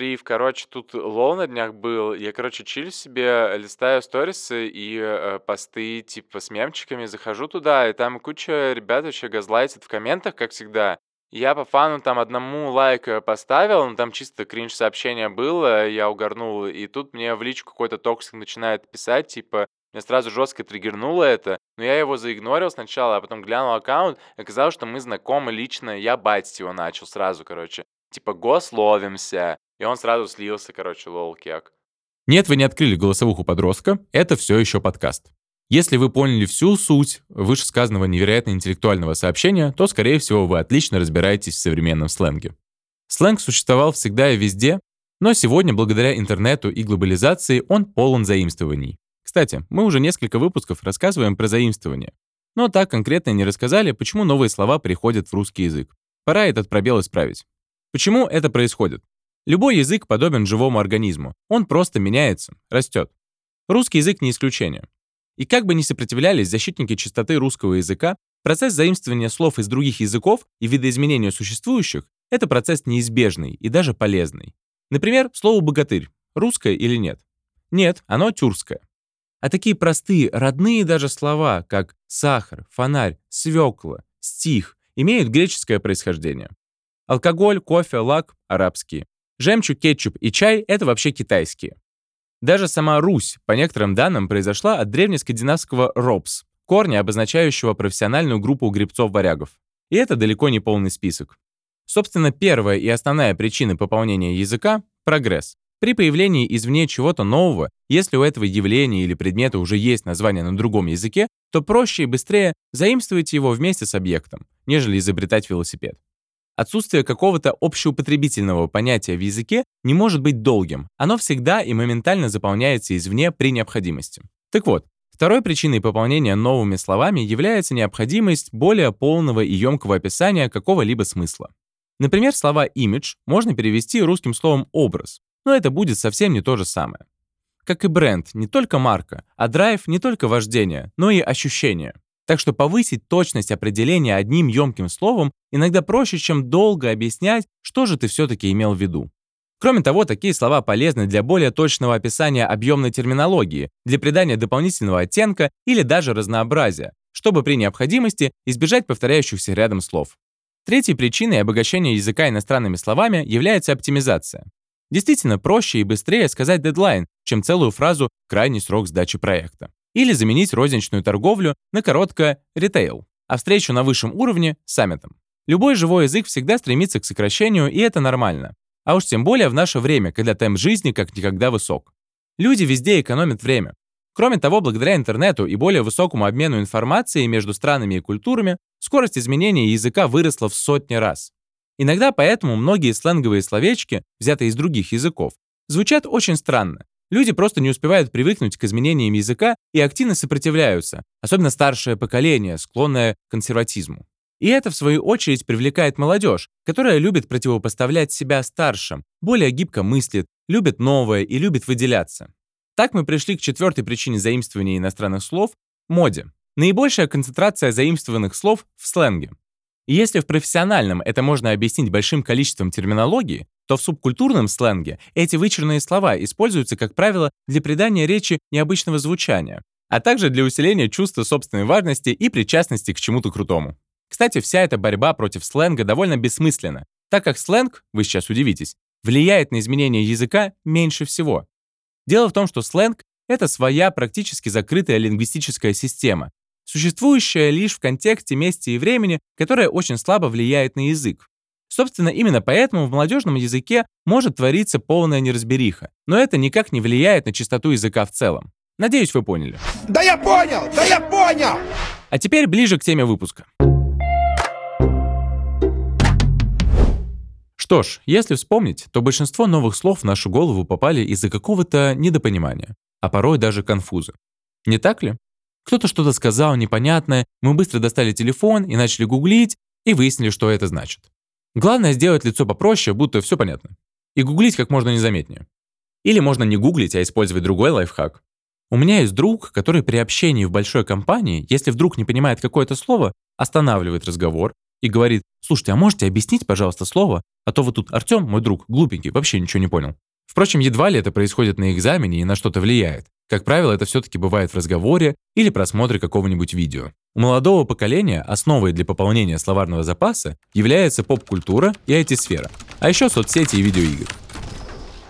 Прив, короче, тут лол на днях был. Я, короче, чилю себе, листаю сторисы и э, посты типа с мемчиками, захожу туда, и там куча ребят вообще газлайтят в комментах, как всегда. Я по фану там одному лайк э, поставил, ну там чисто кринж сообщение было, я угорнул, и тут мне в личку какой-то токсик начинает писать, типа, меня сразу жестко триггернуло это, но я его заигнорил сначала, а потом глянул аккаунт, оказалось, что мы знакомы лично, я байтить его начал сразу, короче. Типа, гословимся. И он сразу слился, короче, лол кек. Нет, вы не открыли голосовуху подростка, это все еще подкаст. Если вы поняли всю суть вышесказанного невероятно интеллектуального сообщения, то, скорее всего, вы отлично разбираетесь в современном сленге. Сленг существовал всегда и везде, но сегодня, благодаря интернету и глобализации, он полон заимствований. Кстати, мы уже несколько выпусков рассказываем про заимствования. Но так конкретно не рассказали, почему новые слова приходят в русский язык. Пора этот пробел исправить. Почему это происходит? Любой язык подобен живому организму. Он просто меняется, растет. Русский язык не исключение. И как бы ни сопротивлялись защитники чистоты русского языка, процесс заимствования слов из других языков и видоизменения существующих — это процесс неизбежный и даже полезный. Например, слово «богатырь» — русское или нет? Нет, оно тюркское. А такие простые, родные даже слова, как сахар, фонарь, свекла, стих, имеют греческое происхождение. Алкоголь, кофе, лак — арабские. Жемчуг, кетчуп и чай — это вообще китайские. Даже сама Русь, по некоторым данным, произошла от древнескандинавского «робс», корня, обозначающего профессиональную группу гребцов-варягов. И это далеко не полный список. Собственно, первая и основная причина пополнения языка — прогресс. При появлении извне чего-то нового, если у этого явления или предмета уже есть название на другом языке, то проще и быстрее заимствовать его вместе с объектом, нежели изобретать велосипед. Отсутствие какого-то общеупотребительного понятия в языке не может быть долгим. Оно всегда и моментально заполняется извне при необходимости. Так вот, второй причиной пополнения новыми словами является необходимость более полного и емкого описания какого-либо смысла. Например, слова «имидж» можно перевести русским словом «образ», но это будет совсем не то же самое. Как и бренд, не только марка, а драйв не только вождение, но и ощущение. Так что повысить точность определения одним емким словом иногда проще, чем долго объяснять, что же ты все-таки имел в виду. Кроме того, такие слова полезны для более точного описания объемной терминологии, для придания дополнительного оттенка или даже разнообразия, чтобы при необходимости избежать повторяющихся рядом слов. Третьей причиной обогащения языка иностранными словами является оптимизация. Действительно проще и быстрее сказать дедлайн, чем целую фразу «крайний срок сдачи проекта» или заменить розничную торговлю на короткое «ритейл», а встречу на высшем уровне — саммитом. Любой живой язык всегда стремится к сокращению, и это нормально. А уж тем более в наше время, когда темп жизни как никогда высок. Люди везде экономят время. Кроме того, благодаря интернету и более высокому обмену информацией между странами и культурами, скорость изменения языка выросла в сотни раз. Иногда поэтому многие сленговые словечки, взятые из других языков, звучат очень странно, Люди просто не успевают привыкнуть к изменениям языка и активно сопротивляются, особенно старшее поколение, склонное к консерватизму. И это, в свою очередь, привлекает молодежь, которая любит противопоставлять себя старшим, более гибко мыслит, любит новое и любит выделяться. Так мы пришли к четвертой причине заимствования иностранных слов — моде. Наибольшая концентрация заимствованных слов в сленге. Если в профессиональном это можно объяснить большим количеством терминологии, то в субкультурном сленге эти вычурные слова используются, как правило, для придания речи необычного звучания, а также для усиления чувства собственной важности и причастности к чему-то крутому. Кстати, вся эта борьба против сленга довольно бессмысленна, так как сленг, вы сейчас удивитесь, влияет на изменение языка меньше всего. Дело в том, что сленг — это своя практически закрытая лингвистическая система, существующая лишь в контексте, месте и времени, которая очень слабо влияет на язык. Собственно, именно поэтому в молодежном языке может твориться полная неразбериха, но это никак не влияет на чистоту языка в целом. Надеюсь, вы поняли. Да я понял! Да я понял! А теперь ближе к теме выпуска. Что ж, если вспомнить, то большинство новых слов в нашу голову попали из-за какого-то недопонимания, а порой даже конфуза. Не так ли? Кто-то что-то сказал непонятное, мы быстро достали телефон и начали гуглить, и выяснили, что это значит. Главное сделать лицо попроще, будто все понятно. И гуглить как можно незаметнее. Или можно не гуглить, а использовать другой лайфхак. У меня есть друг, который при общении в большой компании, если вдруг не понимает какое-то слово, останавливает разговор и говорит, слушайте, а можете объяснить, пожалуйста, слово? А то вот тут Артем, мой друг, глупенький, вообще ничего не понял. Впрочем, едва ли это происходит на экзамене и на что-то влияет. Как правило, это все-таки бывает в разговоре или просмотре какого-нибудь видео. У молодого поколения основой для пополнения словарного запаса является поп-культура и IT-сфера, а еще соцсети и видеоигры.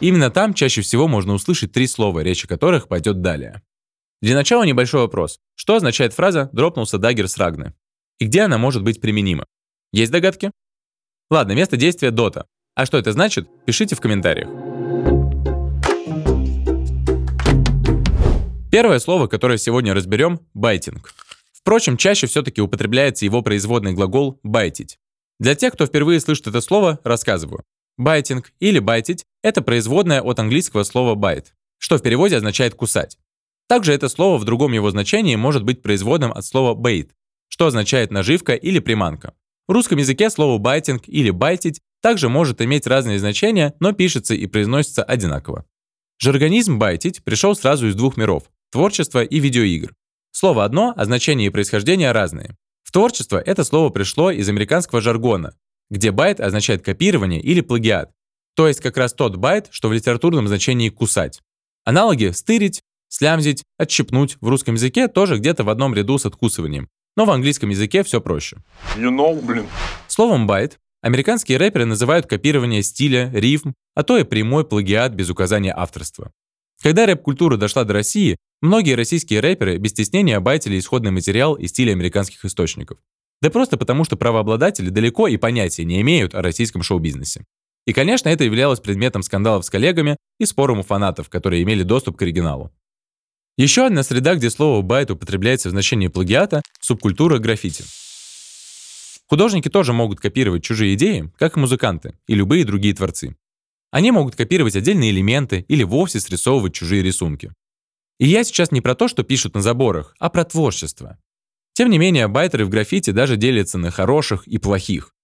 Именно там чаще всего можно услышать три слова, речь о которых пойдет далее. Для начала небольшой вопрос. Что означает фраза «дропнулся дагер с Рагны»? И где она может быть применима? Есть догадки? Ладно, место действия Дота. А что это значит? Пишите в комментариях. Первое слово, которое сегодня разберем – байтинг. Впрочем, чаще все-таки употребляется его производный глагол «байтить». Для тех, кто впервые слышит это слово, рассказываю. Байтинг или байтить – это производное от английского слова bite, что в переводе означает «кусать». Также это слово в другом его значении может быть производным от слова bait, что означает наживка или приманка. В русском языке слово байтинг или байтить также может иметь разные значения, но пишется и произносится одинаково. Жаргонизм байтить пришел сразу из двух миров – творчества и видеоигр. Слово одно, а значение и происхождение разные. В творчество это слово пришло из американского жаргона, где bite означает копирование или плагиат, то есть как раз тот bite, что в литературном значении «кусать». Аналоги «стырить», «слямзить», «отщипнуть» в русском языке тоже где-то в одном ряду с откусыванием, но в английском языке все проще. You know, блин. Словом bite американские рэперы называют копирование стиля, рифм, а то и прямой плагиат без указания авторства. Когда рэп-культура дошла до России, многие российские рэперы без стеснения байтили исходный материал и стиль американских источников. Да просто потому, что правообладатели далеко и понятия не имеют о российском шоу-бизнесе. И, конечно, это являлось предметом скандалов с коллегами и спором у фанатов, которые имели доступ к оригиналу. Еще одна среда, где слово «байт» употребляется в значении плагиата – субкультура граффити. Художники тоже могут копировать чужие идеи, как и музыканты и любые другие творцы. Они могут копировать отдельные элементы или вовсе срисовывать чужие рисунки. И я сейчас не про то, что пишут на заборах, а про творчество. Тем не менее, байтеры в граффити даже делятся на хороших и плохих.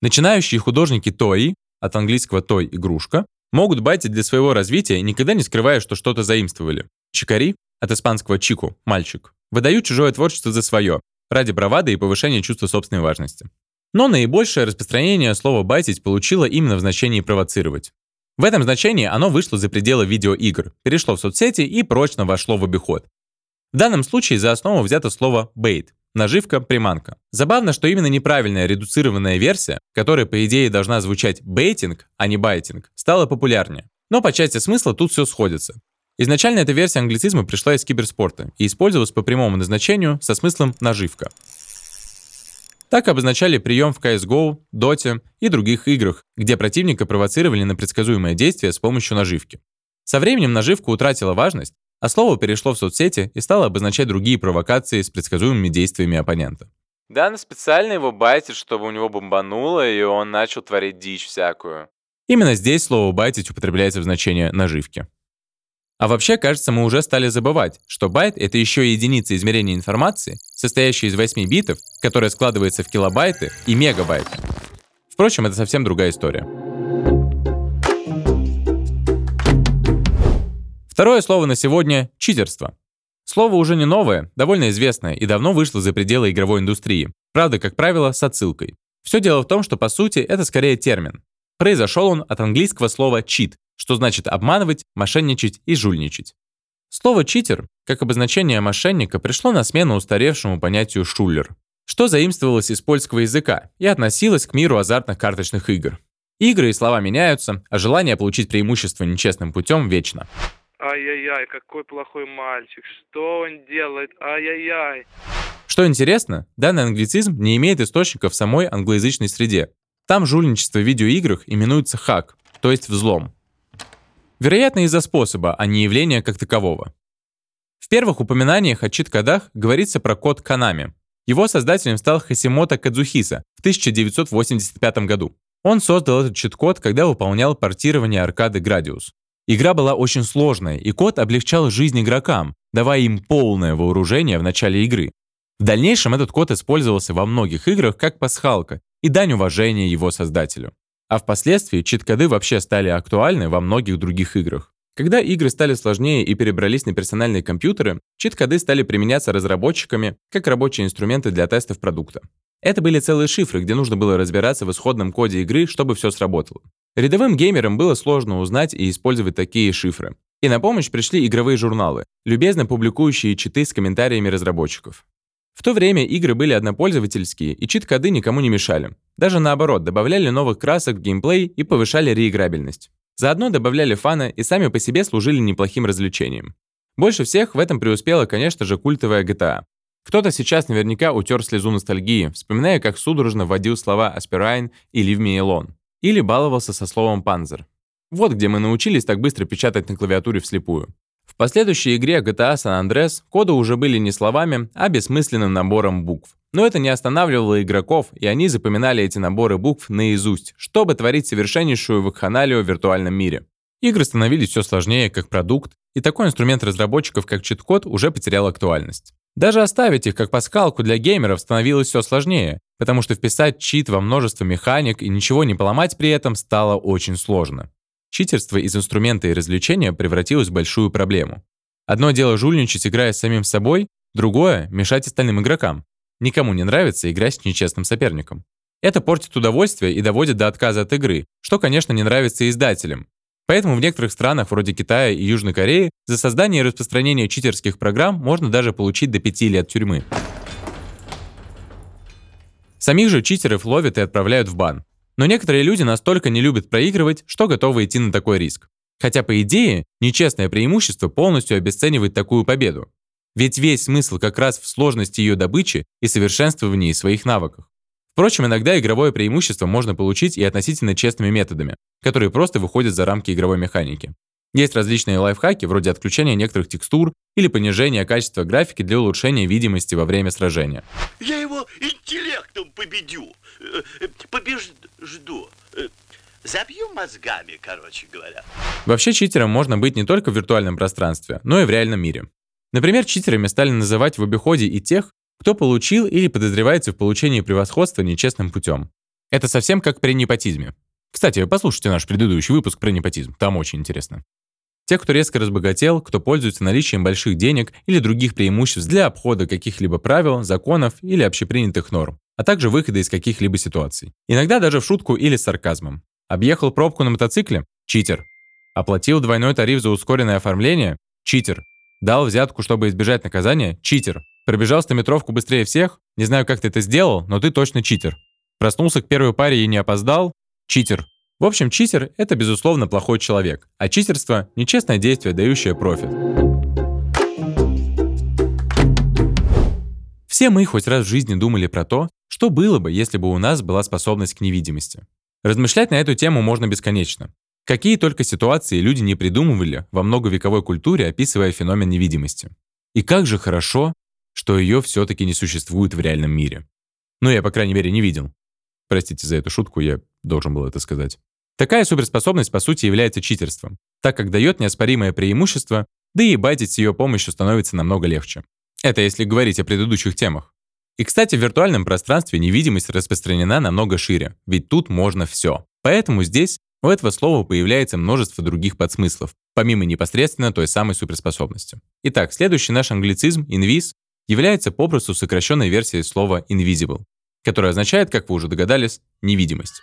Начинающие художники тои, от английского той – игрушка, могут байтить для своего развития, никогда не скрывая, что что-то заимствовали. Чикари, от испанского чику – мальчик, выдают чужое творчество за свое, ради бравады и повышения чувства собственной важности. Но наибольшее распространение слова «байтить» получило именно в значении «провоцировать». В этом значении оно вышло за пределы видеоигр, перешло в соцсети и прочно вошло в обиход. В данном случае за основу взято слово «bait» Наживка, приманка. Забавно, что именно неправильная редуцированная версия, которая по идее должна звучать бейтинг, а не байтинг, стала популярнее. Но по части смысла тут все сходится. Изначально эта версия англицизма пришла из киберспорта и использовалась по прямому назначению со смыслом «наживка». Так обозначали прием в CSGO, Dota и других играх, где противника провоцировали на предсказуемое действие с помощью наживки. Со временем наживка утратила важность, а слово перешло в соцсети и стало обозначать другие провокации с предсказуемыми действиями оппонента. Да, она специально его байтит, чтобы у него бомбануло, и он начал творить дичь всякую. Именно здесь слово «байтить» употребляется в значении «наживки». А вообще, кажется, мы уже стали забывать, что байт — это еще единица измерения информации, состоящая из 8 битов, которая складывается в килобайты и мегабайты. Впрочем, это совсем другая история. Второе слово на сегодня — читерство. Слово уже не новое, довольно известное и давно вышло за пределы игровой индустрии. Правда, как правило, с отсылкой. Все дело в том, что по сути это скорее термин. Произошел он от английского слова cheat, что значит обманывать, мошенничать и жульничать. Слово «читер», как обозначение мошенника, пришло на смену устаревшему понятию «шулер», что заимствовалось из польского языка и относилось к миру азартных карточных игр. Игры и слова меняются, а желание получить преимущество нечестным путем вечно. Ай-яй-яй, какой плохой мальчик. Что он делает? Ай-яй-яй. Что интересно, данный англицизм не имеет источников в самой англоязычной среде. Там жульничество в видеоиграх именуется хак, то есть взлом. Вероятно, из-за способа, а не явления как такового. В первых упоминаниях о чит-кодах говорится про код Канами. Его создателем стал Хасимото Кадзухиса в 1985 году. Он создал этот чит-код, когда выполнял портирование аркады Gradius. Игра была очень сложная, и код облегчал жизнь игрокам, давая им полное вооружение в начале игры. В дальнейшем этот код использовался во многих играх как пасхалка и дань уважения его создателю. А впоследствии чит-коды вообще стали актуальны во многих других играх. Когда игры стали сложнее и перебрались на персональные компьютеры, чит-коды стали применяться разработчиками как рабочие инструменты для тестов продукта. Это были целые шифры, где нужно было разбираться в исходном коде игры, чтобы все сработало. Рядовым геймерам было сложно узнать и использовать такие шифры. И на помощь пришли игровые журналы, любезно публикующие читы с комментариями разработчиков. В то время игры были однопользовательские, и чит-коды никому не мешали. Даже наоборот, добавляли новых красок в геймплей и повышали реиграбельность. Заодно добавляли фана и сами по себе служили неплохим развлечением. Больше всех в этом преуспела, конечно же, культовая GTA. Кто-то сейчас наверняка утер слезу ностальгии, вспоминая, как судорожно вводил слова «Aspirine» и «Leave me alone». Или баловался со словом «Panzer». Вот где мы научились так быстро печатать на клавиатуре вслепую. В последующей игре GTA San Andreas коды уже были не словами, а бессмысленным набором букв. Но это не останавливало игроков, и они запоминали эти наборы букв наизусть, чтобы творить совершеннейшую вакханалию в виртуальном мире. Игры становились все сложнее как продукт, и такой инструмент разработчиков, как чит-код, уже потерял актуальность. Даже оставить их как паскалку для геймеров становилось все сложнее, потому что вписать чит во множество механик и ничего не поломать при этом стало очень сложно. Читерство из инструмента и развлечения превратилось в большую проблему. Одно дело жульничать, играя с самим собой, другое — мешать остальным игрокам. Никому не нравится играть с нечестным соперником. Это портит удовольствие и доводит до отказа от игры, что, конечно, не нравится издателям, Поэтому в некоторых странах, вроде Китая и Южной Кореи, за создание и распространение читерских программ можно даже получить до 5 лет тюрьмы. Самих же читеров ловят и отправляют в бан. Но некоторые люди настолько не любят проигрывать, что готовы идти на такой риск. Хотя, по идее, нечестное преимущество полностью обесценивает такую победу. Ведь весь смысл как раз в сложности ее добычи и совершенствовании своих навыков. Впрочем, иногда игровое преимущество можно получить и относительно честными методами, которые просто выходят за рамки игровой механики. Есть различные лайфхаки, вроде отключения некоторых текстур или понижения качества графики для улучшения видимости во время сражения. Я его интеллектом победю. Э, э, побежду. Э, забью мозгами, короче говоря. Вообще читером можно быть не только в виртуальном пространстве, но и в реальном мире. Например, читерами стали называть в обиходе и тех, кто получил или подозревается в получении превосходства нечестным путем. Это совсем как при непотизме. Кстати, послушайте наш предыдущий выпуск про непотизм, там очень интересно. Те, кто резко разбогател, кто пользуется наличием больших денег или других преимуществ для обхода каких-либо правил, законов или общепринятых норм, а также выхода из каких-либо ситуаций. Иногда даже в шутку или с сарказмом. Объехал пробку на мотоцикле? Читер. Оплатил двойной тариф за ускоренное оформление? Читер. Дал взятку, чтобы избежать наказания? Читер. Пробежал стометровку быстрее всех? Не знаю, как ты это сделал, но ты точно читер. Проснулся к первой паре и не опоздал? Читер. В общем, читер — это, безусловно, плохой человек, а читерство — нечестное действие, дающее профит. Все мы хоть раз в жизни думали про то, что было бы, если бы у нас была способность к невидимости. Размышлять на эту тему можно бесконечно. Какие только ситуации люди не придумывали во многовековой культуре, описывая феномен невидимости. И как же хорошо, что ее все-таки не существует в реальном мире. Ну, я, по крайней мере, не видел. Простите за эту шутку, я должен был это сказать. Такая суперспособность, по сути, является читерством, так как дает неоспоримое преимущество, да и байтить с ее помощью становится намного легче. Это если говорить о предыдущих темах. И, кстати, в виртуальном пространстве невидимость распространена намного шире, ведь тут можно все. Поэтому здесь у этого слова появляется множество других подсмыслов, помимо непосредственно той самой суперспособности. Итак, следующий наш англицизм, инвиз, является попросту сокращенной версией слова invisible, которое означает, как вы уже догадались, невидимость.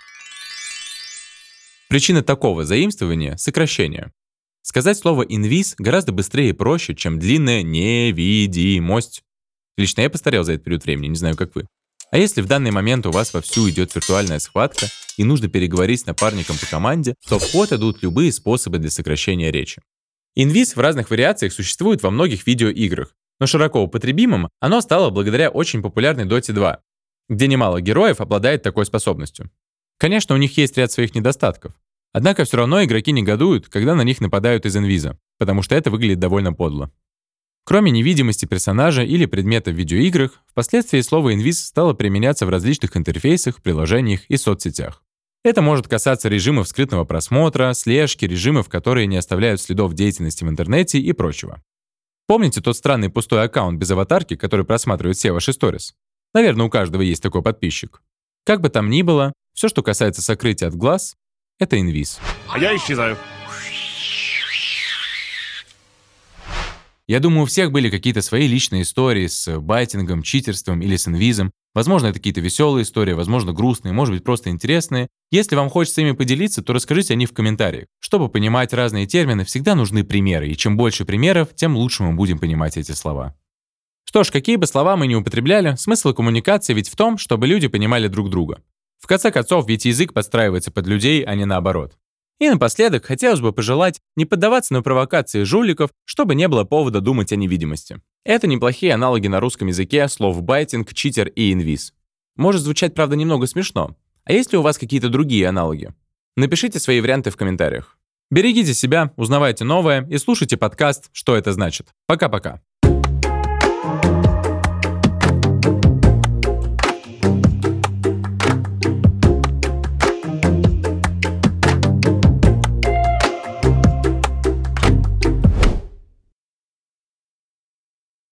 Причина такого заимствования — сокращение. Сказать слово «инвиз» гораздо быстрее и проще, чем длинное «невидимость». Лично я постарел за этот период времени, не знаю, как вы. А если в данный момент у вас вовсю идет виртуальная схватка и нужно переговорить с напарником по команде, то в ход идут любые способы для сокращения речи. Инвиз в разных вариациях существует во многих видеоиграх, но широко употребимым оно стало благодаря очень популярной Dota 2, где немало героев обладает такой способностью. Конечно, у них есть ряд своих недостатков. Однако все равно игроки негодуют, когда на них нападают из инвиза, потому что это выглядит довольно подло. Кроме невидимости персонажа или предмета в видеоиграх, впоследствии слово «инвиз» стало применяться в различных интерфейсах, приложениях и соцсетях. Это может касаться режимов скрытного просмотра, слежки, режимов, которые не оставляют следов деятельности в интернете и прочего. Помните тот странный пустой аккаунт без аватарки, который просматривает все ваши сторис? Наверное, у каждого есть такой подписчик. Как бы там ни было, все, что касается сокрытия от глаз, это инвиз. А я исчезаю. Я думаю, у всех были какие-то свои личные истории с байтингом, читерством или с инвизом. Возможно, это какие-то веселые истории, возможно, грустные, может быть, просто интересные. Если вам хочется ими поделиться, то расскажите о них в комментариях. Чтобы понимать разные термины, всегда нужны примеры, и чем больше примеров, тем лучше мы будем понимать эти слова. Что ж, какие бы слова мы ни употребляли, смысл коммуникации ведь в том, чтобы люди понимали друг друга. В конце концов, ведь язык подстраивается под людей, а не наоборот. И напоследок хотелось бы пожелать не поддаваться на провокации жуликов, чтобы не было повода думать о невидимости. Это неплохие аналоги на русском языке слов байтинг, читер и инвиз. Может звучать, правда, немного смешно. А есть ли у вас какие-то другие аналоги? Напишите свои варианты в комментариях. Берегите себя, узнавайте новое и слушайте подкаст «Что это значит». Пока-пока.